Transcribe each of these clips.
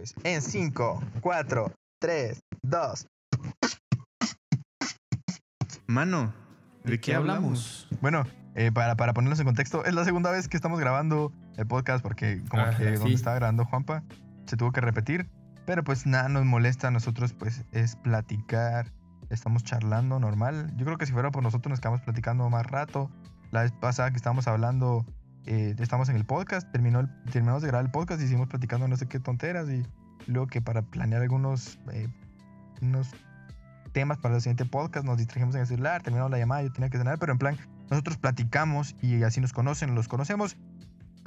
Pues en 5, 4, 3, 2. Mano, ¿de qué hablamos? Bueno, eh, para, para ponernos en contexto, es la segunda vez que estamos grabando el podcast porque como Ah, que sí. donde estaba grabando Juanpa se tuvo que repetir. Pero pues nada nos molesta a nosotros pues es platicar, estamos charlando normal. Yo creo que si fuera por nosotros nos quedamos platicando más rato. La vez pasada que estábamos hablando, eh, estamos en el podcast, terminó el- terminamos de grabar el podcast y seguimos platicando no sé qué tonteras y luego que para planear algunos eh, unos temas para el siguiente podcast nos distrajimos en el celular, terminamos la llamada, yo tenía que cenar, pero en plan nosotros platicamos y así nos conocen, los conocemos.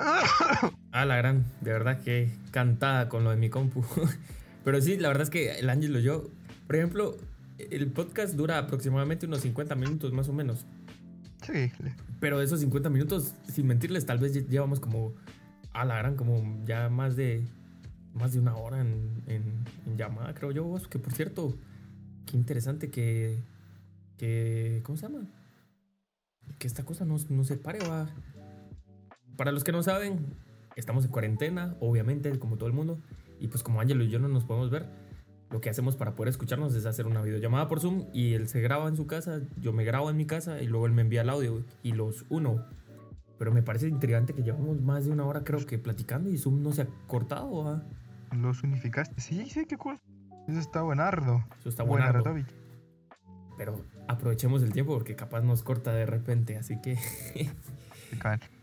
Ah, la gran, de verdad que cantada con lo de mi compu. Pero sí, la verdad es que el Ángel y yo, por ejemplo, el podcast dura aproximadamente unos 50 minutos más o menos. Sí, Pero esos 50 minutos, sin mentirles, tal vez lle- llevamos como, a la gran, como ya más de, más de una hora en, en- llamada, creo yo. Que por cierto, qué interesante que, que ¿cómo se llama? Que esta cosa no, no se pare, va. Para los que no saben, estamos en cuarentena, obviamente, como todo el mundo. Y pues como Ángelo y yo no nos podemos ver, lo que hacemos para poder escucharnos es hacer una videollamada por Zoom y él se graba en su casa, yo me grabo en mi casa y luego él me envía el audio y los uno. Pero me parece intrigante que llevamos más de una hora creo que platicando y Zoom no se ha cortado. ¿va? los unificaste. Sí, sí, qué cool. Eso está buenardo. Eso está Buenardo. Pero aprovechemos el tiempo porque capaz nos corta de repente, así que...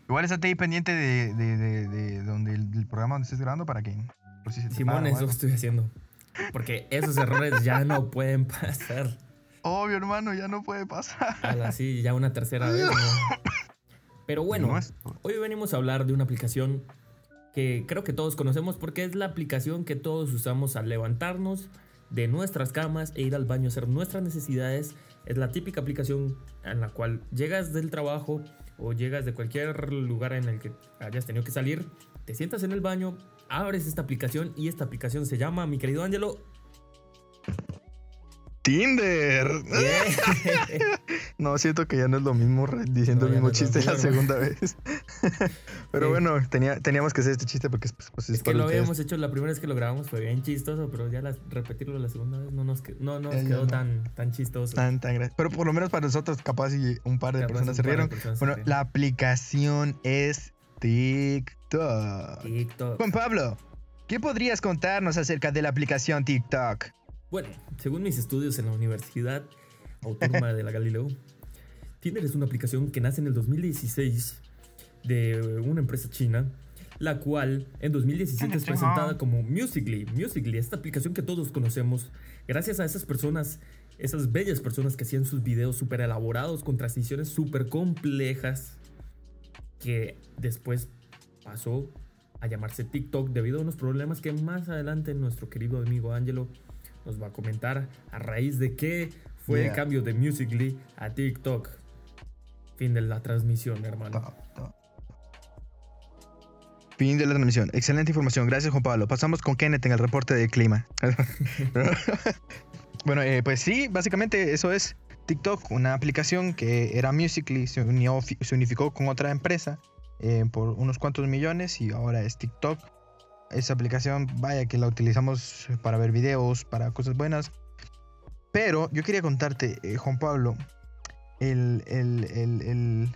Igual estate ahí pendiente de, de, de, de donde el, programa donde estés grabando para que por si se Simón, para eso algo. estoy haciendo. Porque esos errores ya no pueden pasar. Obvio, hermano, ya no puede pasar. Así ya una tercera vez. ¿no? Pero bueno, hoy venimos a hablar de una aplicación que creo que todos conocemos porque es la aplicación que todos usamos al levantarnos de nuestras camas e ir al baño a hacer nuestras necesidades. Es la típica aplicación en la cual llegas del trabajo o llegas de cualquier lugar en el que hayas tenido que salir, te sientas en el baño, abres esta aplicación y esta aplicación se llama, mi querido Ángelo, Tinder. No, siento que ya no es lo mismo diciendo No, el mismo no es chiste la segunda vez. Pero Sí. bueno, tenía, teníamos que hacer este chiste porque pues, pues, Es que lo habíamos hecho la primera vez que lo grabamos, fue bien chistoso, pero ya la- repetirlo la segunda vez no nos, no quedó tan, tan chistoso. Tan, tan Pero por lo menos para nosotros, capaz y un par de Capaz personas se rieron. personas se Bueno, rieron. la aplicación es TikTok. TikTok. Juan Pablo, ¿qué podrías contarnos acerca de la aplicación TikTok? Bueno, según mis estudios en la Universidad Autónoma de la Galileo, Tinder es una aplicación que nace en el 2016 de una empresa china, la cual en 2017 es presentada como Musically. Musically, esta aplicación que todos conocemos, gracias a esas personas, esas bellas personas que hacían sus videos súper elaborados con transiciones súper complejas, que después pasó a llamarse TikTok debido a unos problemas que más adelante nuestro querido amigo Angelo nos va a comentar a raíz de qué fue el cambio de Musically a TikTok. Fin de la transmisión, hermano. Top, top. Fin de la transmisión. Excelente información. Gracias, Juan Pablo. Pasamos con Kenneth en el reporte del clima. bueno, eh, pues sí, básicamente eso es TikTok, una aplicación que era Musically, se, unió, se unificó con otra empresa eh, por unos cuantos millones y ahora es TikTok. Esa aplicación, vaya que la utilizamos para ver videos, para cosas buenas. Pero yo quería contarte, eh, Juan Pablo, el, el, el,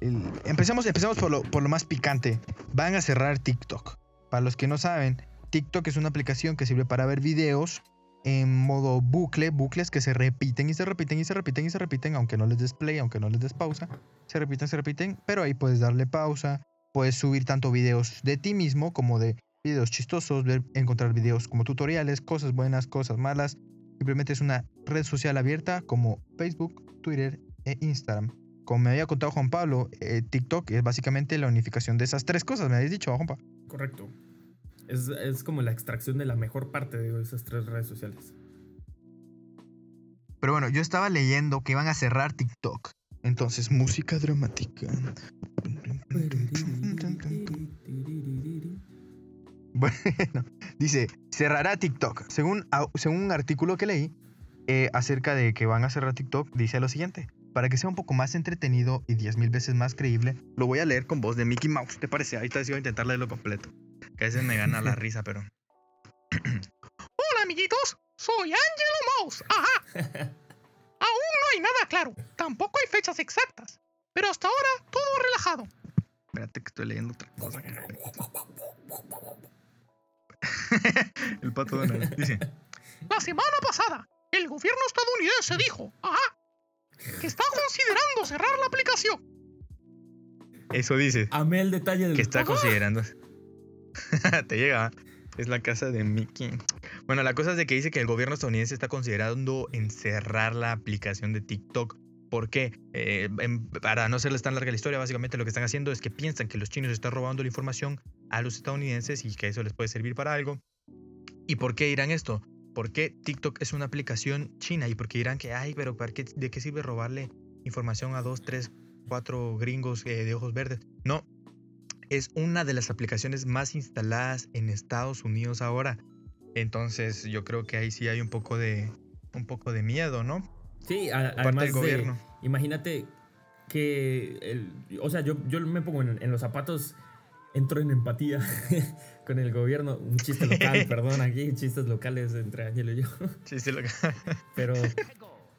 el, empecemos, empecemos por lo, por lo más picante. Van a cerrar TikTok. Para los que no saben, TikTok es una aplicación que sirve para ver videos en modo bucle, bucles que se repiten y se repiten y se repiten y se repiten, aunque no les des play, aunque no les des pausa. Se repiten, se repiten, pero ahí puedes darle pausa. Puedes subir tanto videos de ti mismo como de videos chistosos, ver- encontrar videos como tutoriales, cosas buenas, cosas malas. Simplemente es una red social abierta como Facebook, Twitter e Instagram. Como me había contado Juan Pablo, eh, TikTok es básicamente la unificación de esas tres cosas, me habéis dicho, Juan Pablo. Correcto. Es, como la extracción de la mejor parte de esas tres redes sociales. Pero bueno, yo estaba leyendo que iban a cerrar TikTok. Entonces, música dramática. Bueno, dice, cerrará TikTok. Según, según un artículo que leí eh, acerca de que van a cerrar TikTok, dice lo siguiente. Para que sea un poco más entretenido y 10.000 veces más creíble, lo voy a leer con voz de Mickey Mouse. ¿Te parece? Ahí está, voy a intentar leerlo completo. Que a veces me gana la risa, pero... Hola, amiguitos. Soy Angelo Mouse. Ajá. Aún no hay nada claro. Tampoco hay fechas exactas. Pero hasta ahora todo relajado. Espérate que estoy leyendo otra cosa. El pato Donald dice: La semana pasada, el gobierno estadounidense dijo, ajá, que está considerando cerrar la aplicación. Eso dice. Amé el detalle del. Que está Ajá. considerando. Te llega. Es la casa de Mickey. Bueno, la cosa es de que dice que el gobierno estadounidense está considerando encerrar la aplicación de TikTok. ¿Por qué? Eh, para no hacerles tan larga la historia, básicamente lo que están haciendo es que piensan que los chinos están robando la información a los estadounidenses y que eso les puede servir para algo. ¿Y por qué dirán esto? ¿Por qué TikTok es una aplicación china? ¿Y por qué dirán que, ay, pero ¿para qué- ¿de qué sirve robarle información a dos, tres, cuatro gringos eh, de ojos verdes? No, es una de las aplicaciones más instaladas en Estados Unidos ahora. Entonces yo creo que ahí sí hay un poco de, un poco de miedo, ¿no? Sí, a- Parte además del de- gobierno. imagínate que, el- o sea, yo, yo me pongo en, en los zapatos, entro en empatía con el gobierno. Un chiste local, perdón, aquí chistes locales entre Ángel y yo. Sí, sí, lo que- Pero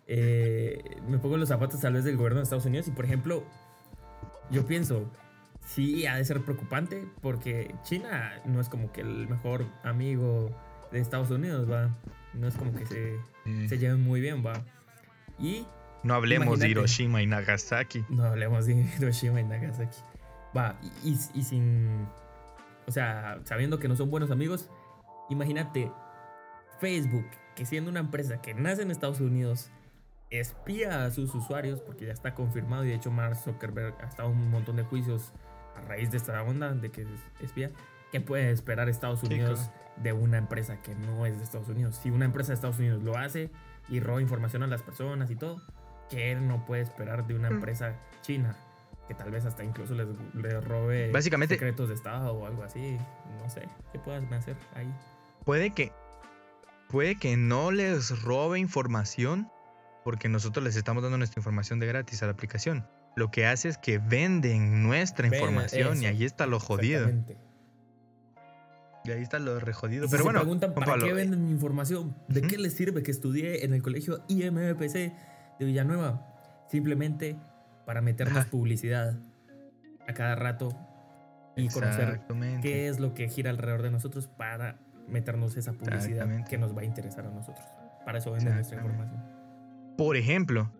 eh, me pongo en los zapatos tal vez del gobierno de Estados Unidos y, por ejemplo, yo pienso, sí, ha de ser preocupante porque China no es como que el mejor amigo de Estados Unidos, ¿va? No es como que se, se lleven muy bien, ¿va? Y No hablemos Imagínate. de Hiroshima y Nagasaki. no hablemos de Hiroshima y Nagasaki. Va, y, y- y sin. O sea, sabiendo que no son buenos amigos, imagínate Facebook, que siendo una empresa que nace en Estados Unidos, espía a sus usuarios, porque ya está confirmado, y de hecho Mark Zuckerberg ha estado en un montón de juicios a raíz de esta onda de que es espía. ¿Qué puede esperar Estados Sí, Unidos de una empresa que no es de Estados Unidos? Si una empresa de Estados Unidos lo hace y roba información a las personas y todo, ¿qué no puede esperar de una Mm. empresa china? Que tal vez hasta incluso les, les robe Básicamente- secretos de Estado o algo así. No sé, ¿qué puedan hacer ahí? Puede que, puede que no les robe información porque nosotros les estamos dando nuestra información de gratis a la aplicación. Lo que hace es que venden nuestra Ven, información y eso, ahí está lo jodido. Y ahí está lo re jodido. Y si Pero se bueno, preguntan para Pablo, qué venden mi información, ¿de qué les sirve que estudié en el colegio IMPC de Villanueva? Simplemente para meternos Ajá. publicidad a cada rato y conocer qué es lo que gira alrededor de nosotros para meternos esa publicidad que nos va a interesar a nosotros. Para eso venden nuestra información. Por ejemplo,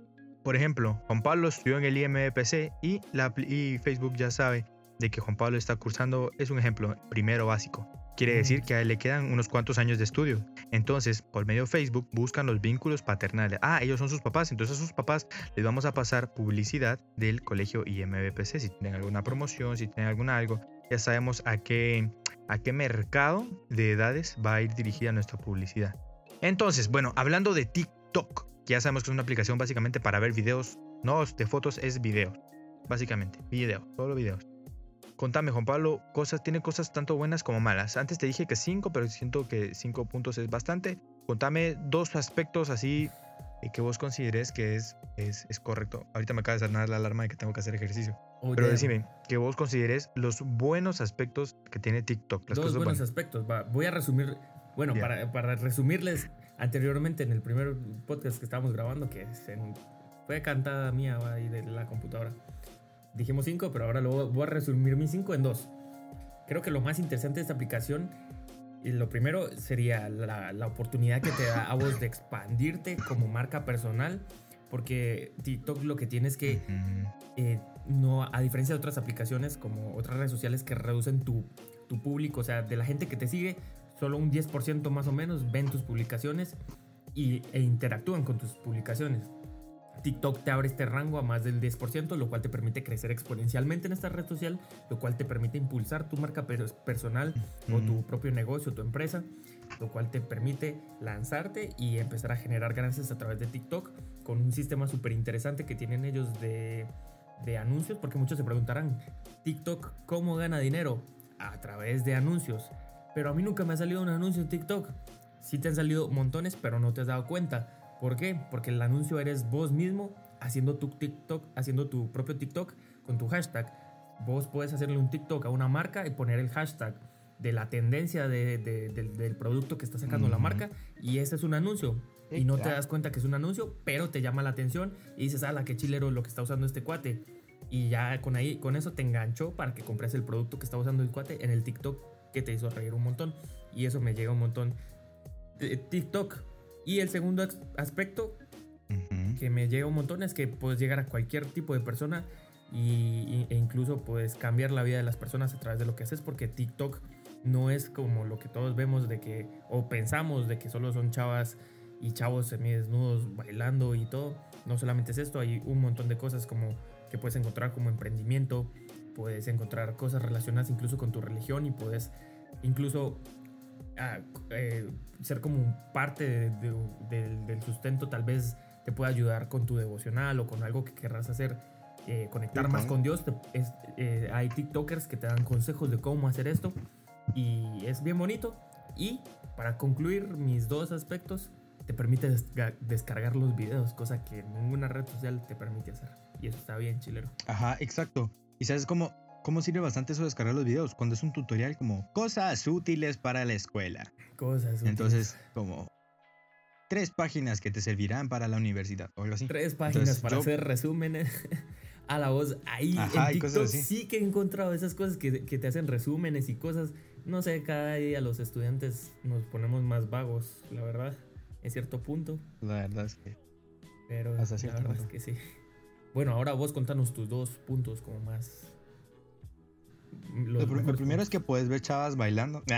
por ejemplo, Juan Pablo estudió en el IMPC y, la, y Facebook ya sabe de que Juan Pablo está cursando, es un ejemplo, primero básico. Quiere decir que a él le quedan unos cuantos años de estudio. Entonces, por medio de Facebook, buscan los vínculos paternales. Ah, ellos son sus papás. Entonces, a sus papás les vamos a pasar publicidad del colegio IMBPC. Si tienen alguna promoción, si tienen alguna algo, ya sabemos a qué, a qué mercado de edades va a ir dirigida nuestra publicidad. Entonces, bueno, hablando de TikTok, ya sabemos que es una aplicación básicamente para ver videos, no de fotos, es videos. Básicamente, videos, solo videos. Contame, Juan Pablo, cosas, tiene cosas tanto buenas como malas. Antes te dije que 5, pero siento que 5 puntos es bastante. Contame dos aspectos así eh, que vos consideres que es, es, es correcto. Ahorita me acaba de sonar la alarma de que tengo que hacer ejercicio. Oye, Pero decime, que vos consideres los buenos aspectos que tiene TikTok. Las dos cosas buenos buenas. aspectos. Va, voy a resumir, bueno, para, para resumirles anteriormente en el primer podcast que estábamos grabando, que se- fue cantada mía ahí de la computadora. Dijimos cinco, pero ahora lo voy- a resumir mis cinco en dos. Creo que lo más interesante de esta aplicación, y lo primero sería la, la oportunidad que te da a vos de expandirte como marca personal, porque TikTok lo que tiene es que eh, no, a diferencia de otras aplicaciones como otras redes sociales que reducen tu, tu público, o sea, de la gente que te sigue, solo un 10% más o menos ven tus publicaciones y, e interactúan con tus publicaciones. TikTok te abre este rango a más del 10%, lo cual te permite crecer exponencialmente en esta red social, lo cual te permite impulsar tu marca per- personal o tu propio negocio, tu empresa, lo cual te permite lanzarte y empezar a generar ganancias a través de TikTok con un sistema súper interesante que tienen ellos de, de anuncios, porque muchos se preguntarán, TikTok, ¿cómo gana dinero? A través de anuncios. Pero a mí nunca me ha salido un anuncio en TikTok. Sí te han salido montones, pero no te has dado cuenta. ¿Por qué? Porque el anuncio eres vos mismo haciendo tu TikTok, haciendo tu propio TikTok con tu hashtag. Vos puedes hacerle un TikTok a una marca y poner el hashtag de la tendencia de- de- del, del producto que está sacando la marca y ese es un anuncio. Sí, y no te das cuenta que es un anuncio, pero te llama la atención y dices, la qué chilero lo que está usando este cuate. Y ya con, ahí, con eso te enganchó para que compres el producto que está usando el cuate en el TikTok que te hizo reír un montón. Y eso me llega un montón. de TikTok. Y el segundo aspecto que me llega un montón es que puedes llegar a cualquier tipo de persona y, y- e incluso puedes cambiar la vida de las personas a través de lo que haces porque TikTok no es como lo que todos vemos de que o pensamos de que solo son chavas y chavos semidesnudos bailando y todo. No solamente es esto, hay un montón de cosas como que puedes encontrar como emprendimiento, puedes encontrar cosas relacionadas incluso con tu religión y puedes incluso ah, eh, ser como parte de- de- del- del sustento, tal vez te pueda ayudar con tu devocional o con algo que querrás hacer, eh, conectar más con Dios. Te- es- eh, hay TikTokers que te dan consejos de cómo hacer esto y es bien bonito. Y para concluir mis dos aspectos, te permite descargar los videos, cosa que ninguna red social te permite hacer. Y eso está bien, chilero. Ajá, exacto. ¿Y sabes cómo, cómo sirve bastante eso de descargar los videos? Cuando es un tutorial como cosas útiles para la escuela. Cosas. útiles. Entonces, como tres páginas que te servirán para la universidad o algo así. Tres páginas Entonces, para yo- hacer resúmenes a la voz. Ahí Ajá, en TikTok sí que he encontrado esas cosas que, que te hacen resúmenes y cosas. No sé, cada día los estudiantes nos ponemos más vagos, la verdad, en cierto punto. La verdad es que. Pero Hasta la verdad punto. es que sí. Bueno, ahora vos contanos tus dos puntos como más. Los Lo, primero es que puedes ver chavas bailando.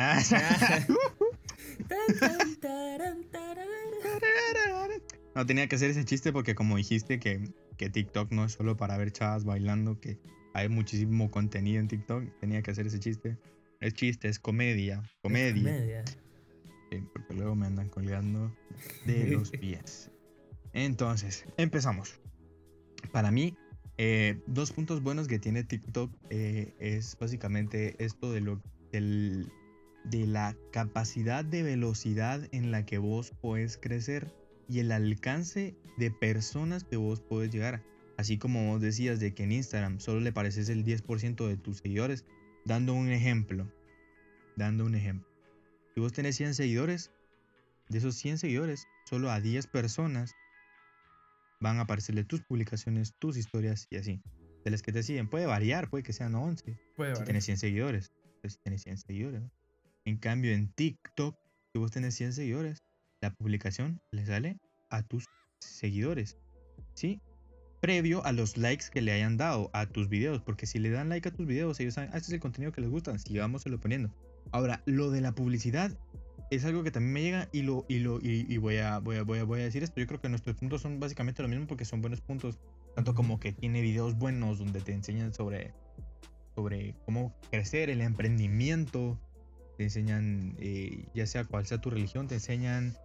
No tenía que hacer ese chiste porque como dijiste que, que TikTok no es solo para ver chavas bailando, que hay muchísimo contenido en TikTok, tenía que hacer ese chiste. Es chiste, es comedia. Comedia. Comedia. Sí, porque luego me andan colgando de los pies. Entonces, empezamos. Para mí, eh, dos puntos buenos que tiene TikTok eh, es básicamente esto de lo de la capacidad de velocidad en la que vos podés crecer y el alcance de personas que vos podés llegar. Así como vos decías de que en Instagram solo le pareces el 10% de tus seguidores, dando un ejemplo. Dando un ejemplo. Si vos tenés 100 seguidores, de esos 100 seguidores, solo a 10 personas van a aparecerle tus publicaciones, tus historias y así. De las que te siguen, puede variar, puede que sean 11. Puede Si tienes 100 seguidores, pues si tienes 100 seguidores. ¿no? En cambio, en TikTok, si vos tenés 100 seguidores, la publicación le sale a tus seguidores. ¿Sí? Previo a los likes que le hayan dado a tus videos. Porque si le dan like a tus videos, ellos saben, ah, este es el contenido que les gusta. Sigámoselo poniendo. Ahora, lo de la publicidad es algo que también me llega y lo y lo y, y voy, a, voy, a, voy, a, voy a decir esto. Yo creo que nuestros puntos son básicamente lo mismo porque son buenos puntos. Tanto como que tiene videos buenos donde te enseñan sobre, sobre cómo crecer, el emprendimiento. Te enseñan, eh, ya sea cual sea tu religión, te enseñan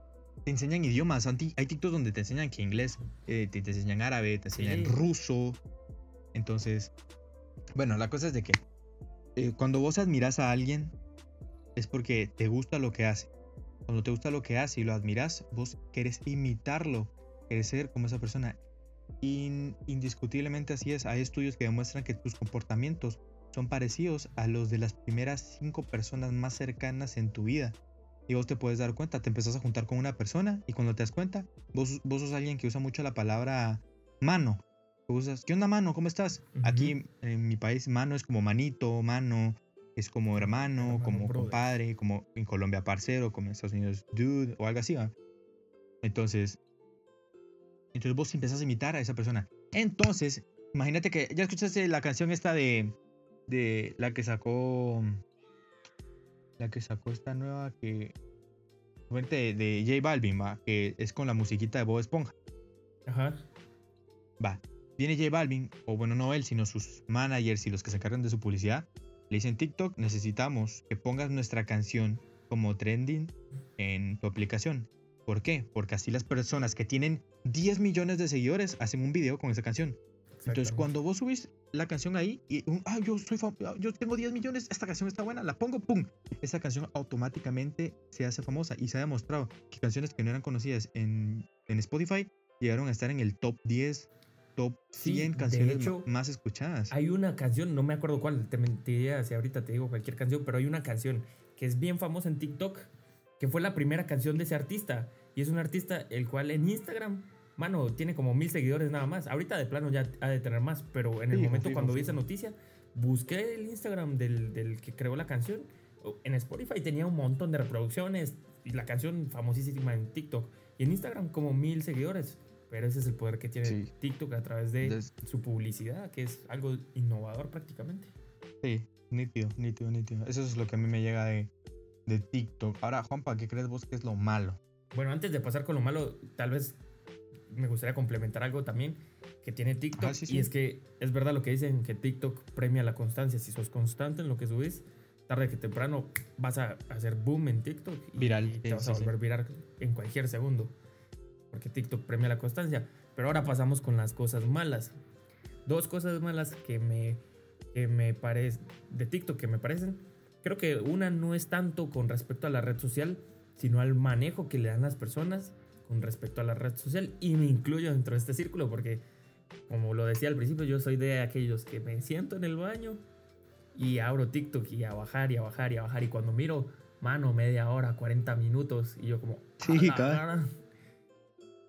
te enseñan idiomas. Hay TikToks donde te enseñan que inglés, eh, te, te enseñan árabe, te enseñan Sí. ruso. Entonces, bueno, la cosa es de que eh, cuando vos admiras a alguien es porque te gusta lo que hace. Cuando te gusta lo que hace y lo admiras, vos querés imitarlo, querés ser como esa persona. In- indiscutiblemente así es. Hay estudios que demuestran que tus comportamientos son parecidos a los de las primeras cinco personas más cercanas en tu vida. Y vos te puedes dar cuenta, te empezás a juntar con una persona y cuando te das cuenta, vos, vos sos alguien que usa mucho la palabra mano. Usas, ¿qué onda mano? ¿Cómo estás? Aquí en mi país mano es como manito, mano, es como hermano, Hermano, como brother. compadre, como en Colombia parcero, como en Estados Unidos dude o algo así. ¿va? Entonces, entonces vos empezás a imitar a esa persona. Entonces, imagínate que ya escuchaste la canción esta de, de la que sacó, la que sacó esta nueva que, fuente de, de J Balvin, va, que es con la musiquita de Bob Esponja. Ajá. Va, viene J Balvin, o bueno, no él, sino sus managers y los que se encargan de su publicidad, le dicen TikTok, necesitamos que pongas nuestra canción como trending en tu aplicación. ¿Por qué? Porque así las personas que tienen 10 millones de seguidores hacen un video con esa canción. Entonces, cuando vos subís la canción ahí y un, ah, yo soy ah, yo tengo 10 millones, esta canción está buena, la pongo, pum, esa canción automáticamente se hace famosa y se ha demostrado que canciones que no eran conocidas en, en Spotify llegaron a estar en el top 10, top Sí, 100 de canciones hecho, más escuchadas. Hay una canción, no me acuerdo cuál, te mentiría si ahorita te digo cualquier canción, pero hay una canción que es bien famosa en TikTok, que fue la primera canción de ese artista. Y es un artista el cual en Instagram, mano, tiene como mil seguidores nada más. Ahorita de plano ya ha de tener más, pero en el Fijo, momento fijo, cuando vi esa noticia, busqué el Instagram del, del que creó la canción. En Spotify tenía un montón de reproducciones y la canción famosísima en TikTok. Y en Instagram como mil seguidores. Pero ese es el poder que tiene Sí. TikTok a través de Des- su publicidad, que es algo innovador prácticamente. Sí, nítido, nítido, nítido. Eso es lo que a mí me llega de, de TikTok. Ahora, Juanpa, ¿qué crees vos que es lo malo? Bueno, antes de pasar con lo malo, tal vez me gustaría complementar algo también que tiene TikTok. Ajá, sí, sí. Y es que es verdad lo que dicen, que TikTok premia la constancia. Si sos constante en lo que subís, tarde que temprano vas a hacer boom en TikTok. Y, Viral, y te vas sí, a volver viral en cualquier segundo. Porque TikTok premia la constancia. Pero ahora pasamos con las cosas malas. Dos cosas malas que me, que me parecen, de TikTok que me parecen. Creo que una no es tanto con respecto a la red social, sino al manejo que le dan las personas con respecto a la red social. Y me incluyo dentro de este círculo porque, como lo decía al principio, yo soy de aquellos que me siento en el baño y abro TikTok y a bajar y a bajar y a bajar. Y cuando miro, mano, media hora, 40 minutos, y yo como... Sí, "A la cabal. gara".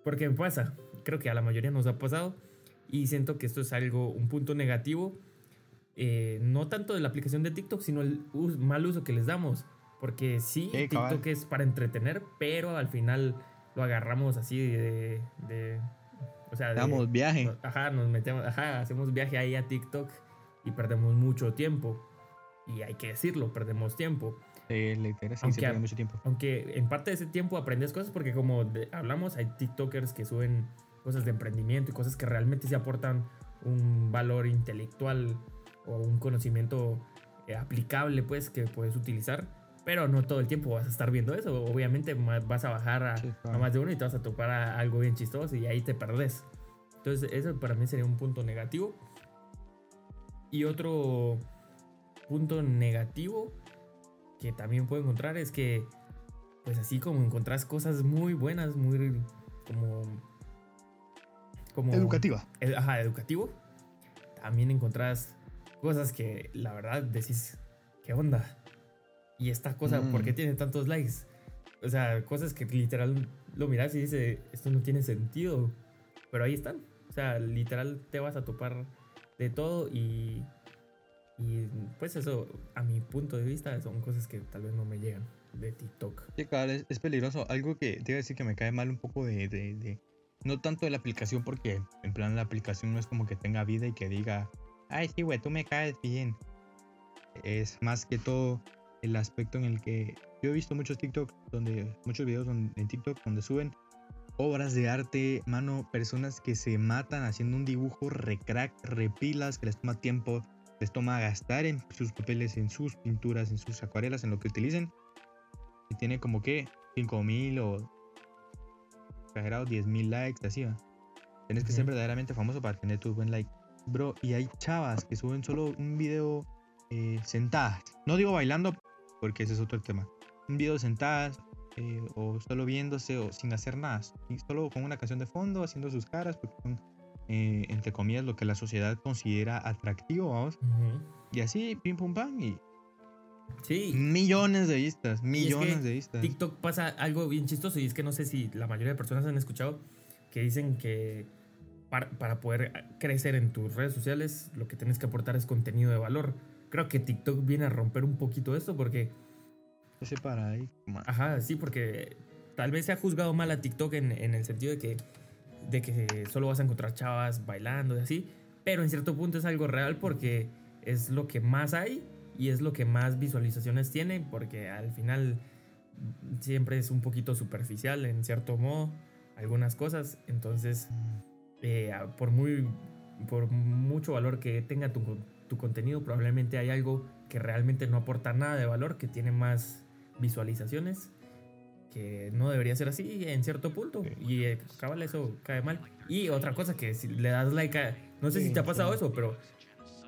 Porque me pasa, creo que a la mayoría nos ha pasado y siento que esto es algo, un punto negativo, eh, no tanto de la aplicación de TikTok, sino el us- mal uso que les damos. Porque sí, Sí, cabal. TikTok es para entretener, pero al final lo agarramos así de... de- o sea, Damos viaje. Ajá, nos metemos, ajá, hacemos viaje ahí a TikTok y perdemos mucho tiempo. Y hay que decirlo, perdemos tiempo. Sí, literal, sí, Aunque se pierde a- mucho tiempo. Aunque en parte de ese tiempo aprendes cosas porque como de- hablamos, hay TikTokers que suben cosas de emprendimiento y cosas que realmente se aportan un valor intelectual o un conocimiento eh, aplicable pues que puedes utilizar. Pero no todo el tiempo vas a estar viendo eso. Obviamente vas a bajar a, Sí, claro. a más de uno y te vas a topar a algo bien chistoso y ahí te perdés. Entonces eso para mí sería un punto negativo. Y otro punto negativo que también puedo encontrar es que, pues así como encontrás cosas muy buenas, muy como... como Educativa. ed- ajá, educativo, también encontrás cosas que la verdad decís, ¿qué onda? Y esta cosa, ¿por Mm. qué tiene tantos likes? O sea, cosas que literal lo miras y dices, esto no tiene sentido. Pero ahí están. O sea, literal te vas a topar de todo y, y pues eso, a mi punto de vista, son cosas que tal vez no me llegan de TikTok. Sí, cabal, es, peligroso. Algo que te iba a decir que me cae mal un poco de, de- No tanto de la aplicación, porque en plan la aplicación no es como que tenga vida y que diga, ay, sí, güey, tú me caes bien. Es más que todo el aspecto en el que yo he visto muchos TikTok, donde, muchos videos en TikTok donde suben obras de arte, mano, personas que se matan haciendo un dibujo recrack, repilas, que les toma tiempo, les toma gastar en sus papeles, en sus pinturas, en sus acuarelas, en lo que utilicen y tiene como que 5000 o exagerado 10000 likes, así va. Tienes que ser verdaderamente famoso para tener tu buen like. Bro, y hay chavas que suben solo un video eh, sentadas. No digo bailando, porque ese es otro tema. Un video sentadas eh, o solo viéndose o sin hacer nada. Y solo con una canción de fondo, haciendo sus caras, porque son, eh, entre comillas, lo que la sociedad considera atractivo, vamos. Y así, pim pum pam, y Sí, millones de vistas, millones que de vistas. TikTok pasa algo bien chistoso y es que no sé si la mayoría de personas han escuchado que dicen que para, para poder crecer en tus redes sociales lo que tienes que aportar es contenido de valor. Creo que TikTok viene a romper un poquito esto porque, Ese paradigma. ajá, sí, porque tal vez se ha juzgado mal a TikTok en, en el sentido de que, de que solo vas a encontrar chavas bailando y así, pero en cierto punto es algo real porque es lo que más hay y es lo que más visualizaciones tiene porque al final siempre es un poquito superficial en cierto modo algunas cosas. Entonces eh, por muy por mucho valor que tenga tu, tu contenido probablemente hay algo que realmente no aporta nada de valor que tiene más visualizaciones que no debería ser así en cierto punto Sí. y eh, cabal eso cae mal y otra cosa que si le das like a no sé si te ha pasado sí. eso pero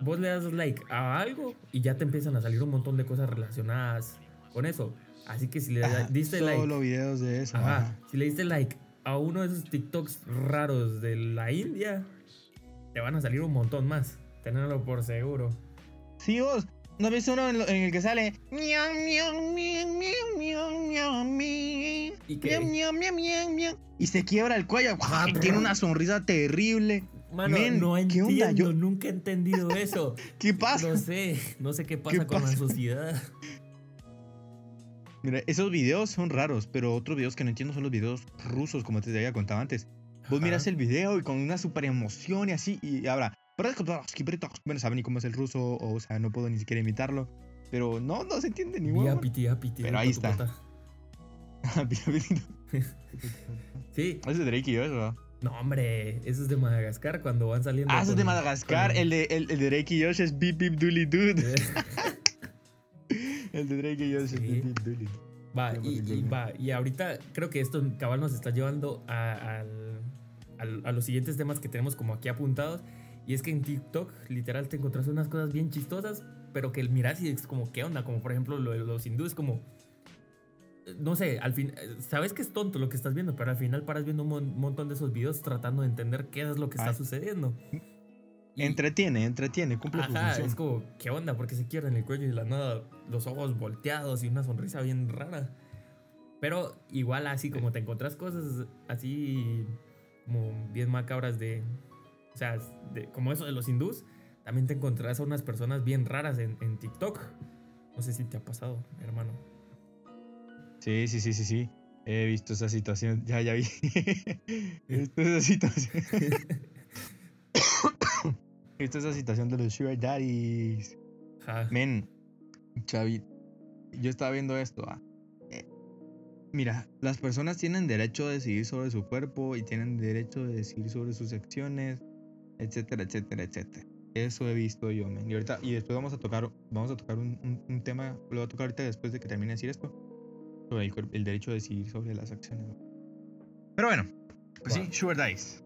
vos le das like a algo y ya te empiezan a salir un montón de cosas relacionadas con eso. Así que si le da- diste Solo like, videos de eso. ajá, ajá. si le diste like a uno de esos TikToks raros de la India, te van a salir un montón más. Tenerlo por seguro. Sí, vos. ¿No has visto uno en, lo- en el que sale? Miau, miau, miau, miau, miau, miau, miau. ¿Y qué? Se quiebra el cuello. ¡guau! Y tiene una sonrisa terrible. Mano, Men, no ¿qué entiendo, onda? Yo- nunca he entendido eso. ¿Qué pasa? No sé, no sé qué pasa ¿Qué con la sociedad. Mira, esos videos son raros, pero otros videos que no entiendo son los videos rusos, como te había contado antes. Vos Ajá. miras el video y con una super emoción y así, y ahora, bueno, saben ni cómo es el ruso, o, o sea, no puedo ni siquiera imitarlo, pero no, no se entiende ni huevo. piti, Pero ya ahí está. pata. Sí, Es de Drake y yo, eso. ¿no? hombre, eso es de Madagascar cuando van saliendo. Ah, eso es de Madagascar. con- El de, el, el de Drake y Josh es Beep Beep Dooley Dude. Eh, El de Drake y Josh es. Beep Beep Dooley. Va, y, va, y ahorita creo que esto cabal nos está llevando a, al- a los siguientes temas que tenemos como aquí apuntados. Y es que en TikTok, literal, te encontrás unas cosas bien chistosas, pero que miras y es como, ¿qué onda? Como por ejemplo lo de los hindúes, como. No sé, al fin, eh, sabes que es tonto lo que estás viendo, pero al final paras viendo un mon- montón de esos videos tratando de entender qué es lo que está sucediendo. Y- Entretiene, entretiene, cumple su Ajá, función. es como, ¿qué onda? Porque se quiebran el cuello y de la nada los ojos volteados y una sonrisa bien rara. Pero igual así como te encontrás cosas así como bien macabras de... O sea, de- como eso de los hindús, también te encontrás a unas personas bien raras en, en TikTok. No sé si te ha pasado, hermano. Sí, sí, sí, sí, sí. He visto esa situación. Ya, ya vi. He visto esa situación. He visto esa situación de los Sugar Daddies. Ajá. Men, Chavi, yo estaba viendo esto. ah. Eh, mira, las personas tienen derecho a decidir sobre su cuerpo y tienen derecho de decidir sobre sus acciones, etcétera, etcétera, etcétera. Eso he visto yo, men. Y ahorita, y después vamos a tocar, vamos a tocar un, un- un tema, lo voy a tocar ahorita después de que termine de decir esto, sobre el, el derecho a decidir sobre las acciones. Pero bueno, pues sí, Va. Sugar Daddies.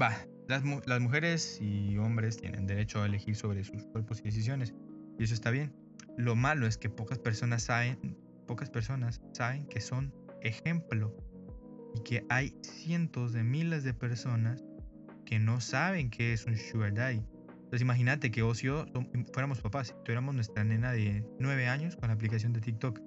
Va, las, las mujeres y hombres tienen derecho a elegir sobre sus cuerpos y decisiones. Y eso está bien. Lo malo es que pocas personas saben, pocas personas saben que son ejemplo. Y que hay cientos de miles de personas que no saben qué es un sugar daddy. Entonces imagínate que vos y yo som- fuéramos papás, si tuviéramos nuestra nena de 9 años con la aplicación de TikTok.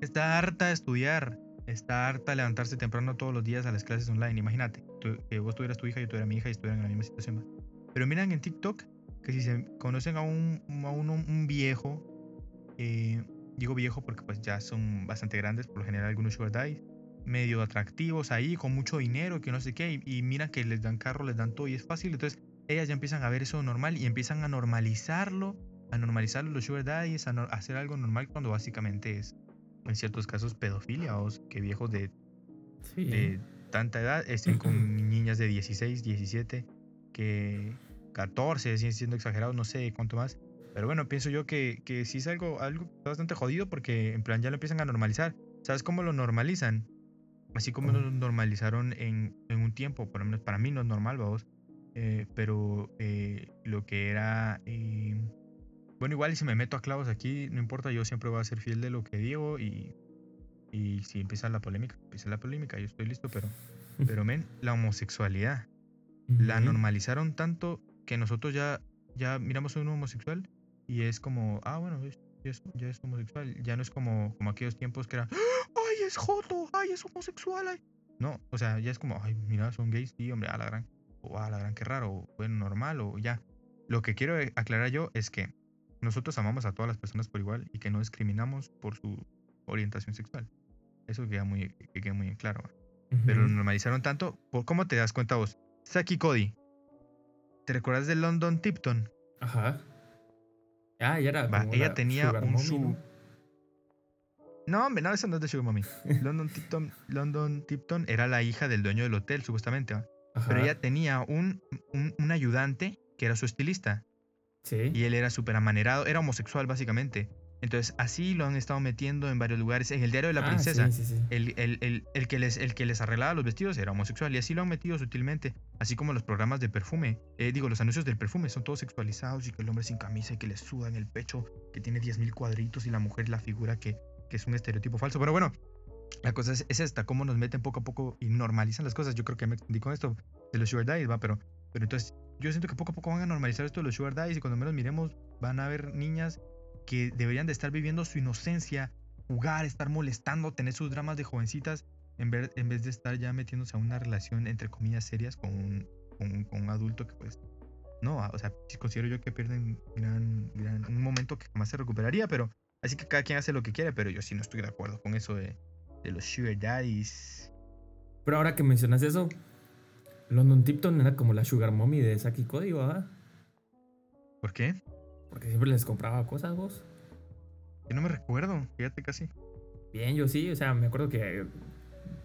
Está harta de estudiar, está harta de levantarse temprano todos los días a las clases online. Imagínate, que vos tuvieras tu hija, yo tuviera mi hija y estuvieran en la misma situación. Pero miran en TikTok que si se conocen a un, a un, un viejo, eh, digo viejo porque pues ya son bastante grandes, por lo general algunos sugar daddies, medio atractivos ahí, con mucho dinero, que no sé qué, y, y miran que les dan carro, les dan todo y es fácil. Entonces ellas ya empiezan a ver eso normal y empiezan a normalizarlo, a normalizarlo los sugar daddies, a, no- a hacer algo normal cuando básicamente es, en ciertos casos, pedofilia, o que viejos de Sí. de tanta edad estén con niñas de 16, 17, que 14, siguen siendo exagerados, no sé cuánto más. Pero bueno, pienso yo que, que sí es algo, algo bastante jodido porque en plan ya lo empiezan a normalizar. ¿Sabes cómo lo normalizan? Así como lo normalizaron en, en un tiempo, por lo menos para mí no es normal, vamos. Eh, pero eh, lo que era... eh, bueno, igual si me meto a clavos aquí, no importa, yo siempre voy a ser fiel de lo que digo y, y si empieza la polémica, empieza la polémica, yo estoy listo, pero, pero men, la homosexualidad la normalizaron tanto que nosotros ya, ya miramos a un homosexual y es como, ah, bueno, ya es, ya es homosexual. Ya no es como, como aquellos tiempos que era, ay, es joto, ay, es homosexual. ay". No, o sea, ya es como, ay, mira, son gays, sí, hombre, a la gran, o a la gran, qué raro, o bueno, normal, o ya. Lo que quiero eh, aclarar yo es que nosotros amamos a todas las personas por igual y que no discriminamos por su orientación sexual. Eso queda muy, que queda muy en claro. ¿va? Pero lo normalizaron tanto. ¿Por cómo te das cuenta vos? Saki Cody. ¿Te recuerdas de London Tipton? Ajá. Ah, ya era. Va, ella la tenía un su- ¿no? No, hombre, no, esa no es de Sugar Mommy. London Tipton, London Tipton era la hija del dueño del hotel, supuestamente. Pero ella tenía un, un, un ayudante que era su estilista. Sí. Y él era súper amanerado, era homosexual básicamente. Entonces así lo han estado metiendo en varios lugares. En el diario de la Ah, princesa. Sí, sí, sí. El, el- el- el que les, el que les arreglaba los vestidos era homosexual y así lo han metido sutilmente, así como los programas de perfume, eh, digo, los anuncios del perfume son todos sexualizados y que el hombre sin camisa y que le suda en el pecho, que tiene 10.000 cuadritos y la mujer la figura que, que es un estereotipo falso. Pero bueno, la cosa es, es esta, cómo nos meten poco a poco y normalizan las cosas. Yo creo que me extendí con esto de los sugar daddies, va, pero, pero entonces yo siento que poco a poco van a normalizar esto de los sugar daddies y cuando menos miremos van a haber niñas que deberían de estar viviendo su inocencia, jugar, estar molestando, tener sus dramas de jovencitas en, ver- en vez de estar ya metiéndose a una relación entre comillas serias con un, con un- adulto que pues no, o sea, considero yo que pierden gran, gran- un momento que jamás se recuperaría, pero así que cada quien hace lo que quiere, pero yo sí no estoy de acuerdo con eso de, de los sugar daddies. Pero ahora que mencionas eso, London Tipton era como la sugar mommy de Saki Cody, ¿verdad? ¿Por qué? Porque siempre les compraba cosas, vos. Yo no me recuerdo, fíjate casi. Bien, yo sí, o sea, me acuerdo que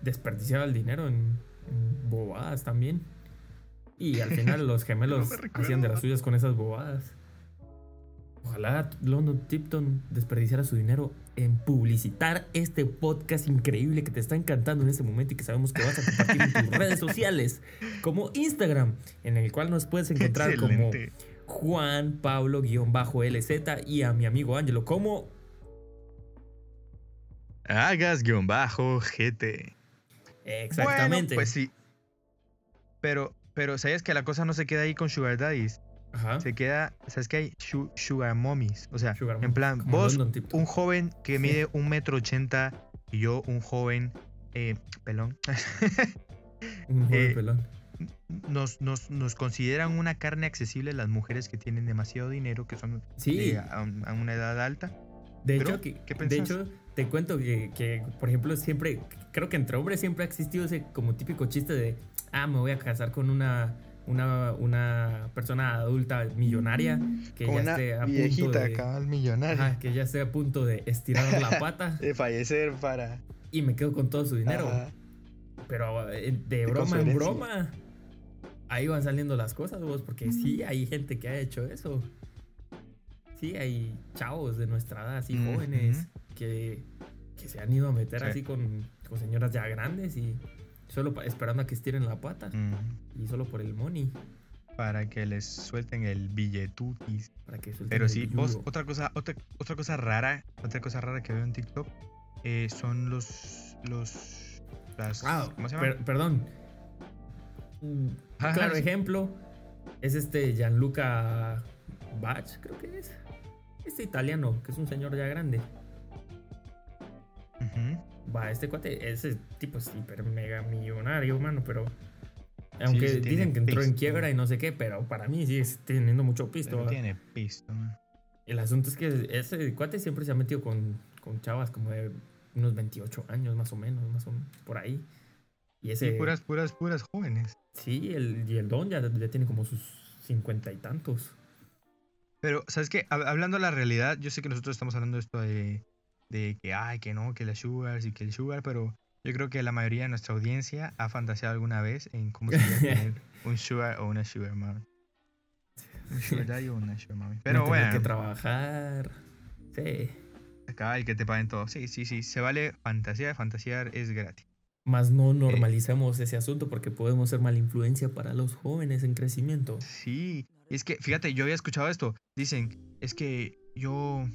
desperdiciaba el dinero en, en bobadas también. Y al final los gemelos me hacían de las suyas con esas bobadas. Ojalá London Tipton desperdiciara su dinero en publicitar este podcast increíble que te está encantando en este momento y que sabemos que vas a compartir en tus redes sociales, como Instagram, en el cual nos puedes encontrar como. Juan Pablo-LZ y a mi amigo Ángelo como Hagas guion bajo GT. exactamente. Bueno, pues sí. Pero, pero ¿sabes que la cosa no se queda ahí con Sugar Daddies? Ajá. Se queda, ¿sabes que hay? Shu- sugar Mommies. O sea, Sugar en plan, vos, un joven que mide un metro ochenta y yo un joven eh, pelón. Un joven eh, pelón. nos, nos, nos consideran una carne accesible las mujeres que tienen demasiado dinero, que son Sí, a, un- a una edad alta. de pero, hecho, que- ¿qué de hecho, te cuento que, que, por ejemplo, siempre, creo que entre hombres siempre ha existido ese como típico chiste de, ah, me voy a casar con una, una, una persona adulta millonaria que ya una esté a punto de, cabal millonaria. ajá, que ya esté a punto de estirar la pata De fallecer para... y me quedo con todo su dinero. Ajá. Pero eh, de broma en broma, ahí van saliendo las cosas, vos, porque sí hay gente que ha hecho eso. Sí, hay chavos de nuestra edad, así jóvenes, que, que se han ido a meter Sí. así con, con señoras ya grandes y solo esperando a que estiren la pata. Mm, Y solo por el money, para que les suelten el billetutis. para que suelten Pero el sí, vos, otra cosa, otra, otra cosa rara, otra cosa rara que veo en TikTok eh, son los, los, las, Ah, ¿cómo se llama? per- perdón. Mm, Ajá, Claro sí. ejemplo es este Gianluca Bach, creo que es. Este italiano, que es un señor ya grande. Ujú. Va, este cuate, ese tipo es hiper mega millonario, mano, pero. Aunque sí dicen que entró en quiebra y no sé qué, pero para mí sigue teniendo mucho pisto. Tiene pisto. man. El asunto es que ese cuate siempre se ha metido con, con chavas como de unos 28 años, más o menos, más o menos, por ahí. Y ese. Sí, puras, puras, puras jóvenes. Sí, el, y el Don ya, ya tiene como sus cincuenta y tantos. Pero, ¿sabes qué? Hab- Hablando de la realidad, yo sé que nosotros estamos hablando de esto de, de que, ay, que no, que las sugars y que el sugar, pero yo creo que la mayoría de nuestra audiencia ha fantaseado alguna vez en cómo sería tener un sugar o una sugar mom. Un sugar daddy o una sugar mommy. Pero No bueno, que trabajar. Sí. acá el que te paguen todo. Sí, sí, sí, se vale fantasear, fantasear es gratis. Más no normalicemos ese asunto porque podemos ser mala influencia para los jóvenes en crecimiento. Sí, es que, fíjate, yo había escuchado esto. Dicen, es que yo.